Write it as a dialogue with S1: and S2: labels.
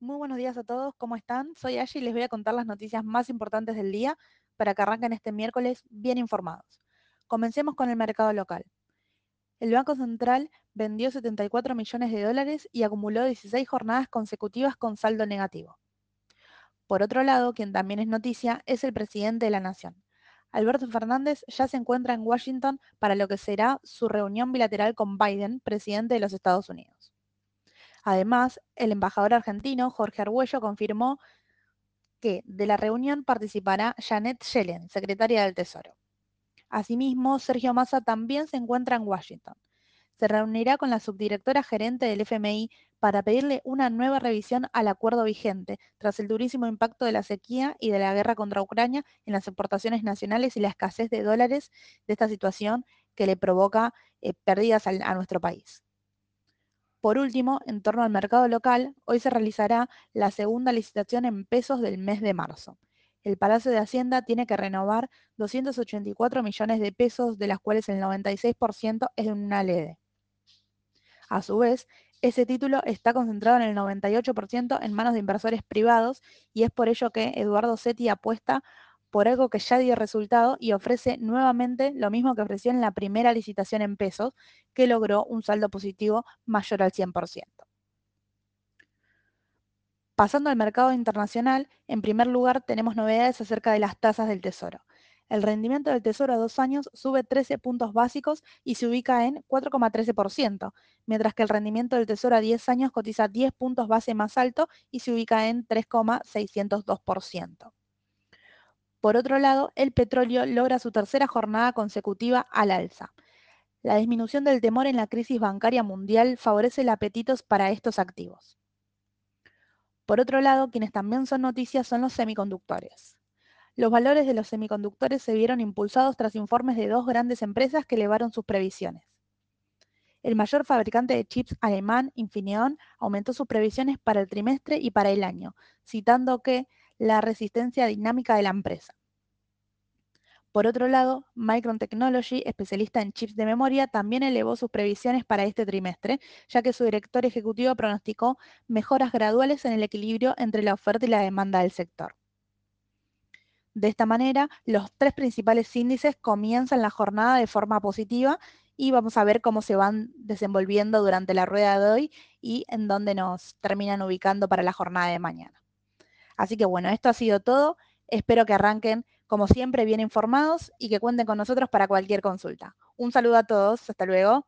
S1: Muy buenos días a todos, ¿cómo están? Soy Ashi y les voy a contar las noticias más importantes del día para que arranquen este miércoles bien informados. Comencemos con el mercado local. El Banco Central vendió 74 millones de dólares y acumuló 16 jornadas consecutivas con saldo negativo. Por otro lado, quien también es noticia es el presidente de la Nación. Alberto Fernández ya se encuentra en Washington para lo que será su reunión bilateral con Biden, presidente de los Estados Unidos. Además, el embajador argentino, Jorge Argüello, confirmó que de la reunión participará Janet Yellen, secretaria del Tesoro. Asimismo, Sergio Massa también se encuentra en Washington. Se reunirá con la subdirectora gerente del FMI para pedirle una nueva revisión al acuerdo vigente, tras el durísimo impacto de la sequía y de la guerra contra Ucrania en las exportaciones nacionales y la escasez de dólares de esta situación que le provoca eh, pérdidas a nuestro país. Por último, en torno al mercado local, hoy se realizará la segunda licitación en pesos del mes de marzo. El Palacio de Hacienda tiene que renovar 284 millones de pesos, de las cuales el 96% es de una LED. A su vez, ese título está concentrado en el 98% en manos de inversores privados y es por ello que Eduardo Setti apuesta por algo que ya dio resultado y ofrece nuevamente lo mismo que ofreció en la primera licitación en pesos, que logró un saldo positivo mayor al 100%. Pasando al mercado internacional, en primer lugar tenemos novedades acerca de las tasas del Tesoro. El rendimiento del Tesoro a dos años sube 13 puntos básicos y se ubica en 4,13%, mientras que el rendimiento del Tesoro a 10 años cotiza 10 puntos base más alto y se ubica en 3,602%. Por otro lado, el petróleo logra su tercera jornada consecutiva al alza. La disminución del temor en la crisis bancaria mundial favorece el apetito para estos activos. Por otro lado, quienes también son noticias son los semiconductores. Los valores de los semiconductores se vieron impulsados tras informes de dos grandes empresas que elevaron sus previsiones. El mayor fabricante de chips alemán, Infineon, aumentó sus previsiones para el trimestre y para el año, citando que la resistencia dinámica de la empresa. Por otro lado, Micron Technology, especialista en chips de memoria, también elevó sus previsiones para este trimestre, ya que su director ejecutivo pronosticó mejoras graduales en el equilibrio entre la oferta y la demanda del sector. De esta manera, los tres principales índices comienzan la jornada de forma positiva y vamos a ver cómo se van desenvolviendo durante la rueda de hoy y en dónde nos terminan ubicando para la jornada de mañana. Así que bueno, esto ha sido todo. Espero que arranquen, como siempre, bien informados y que cuenten con nosotros para cualquier consulta. Un saludo a todos. Hasta luego.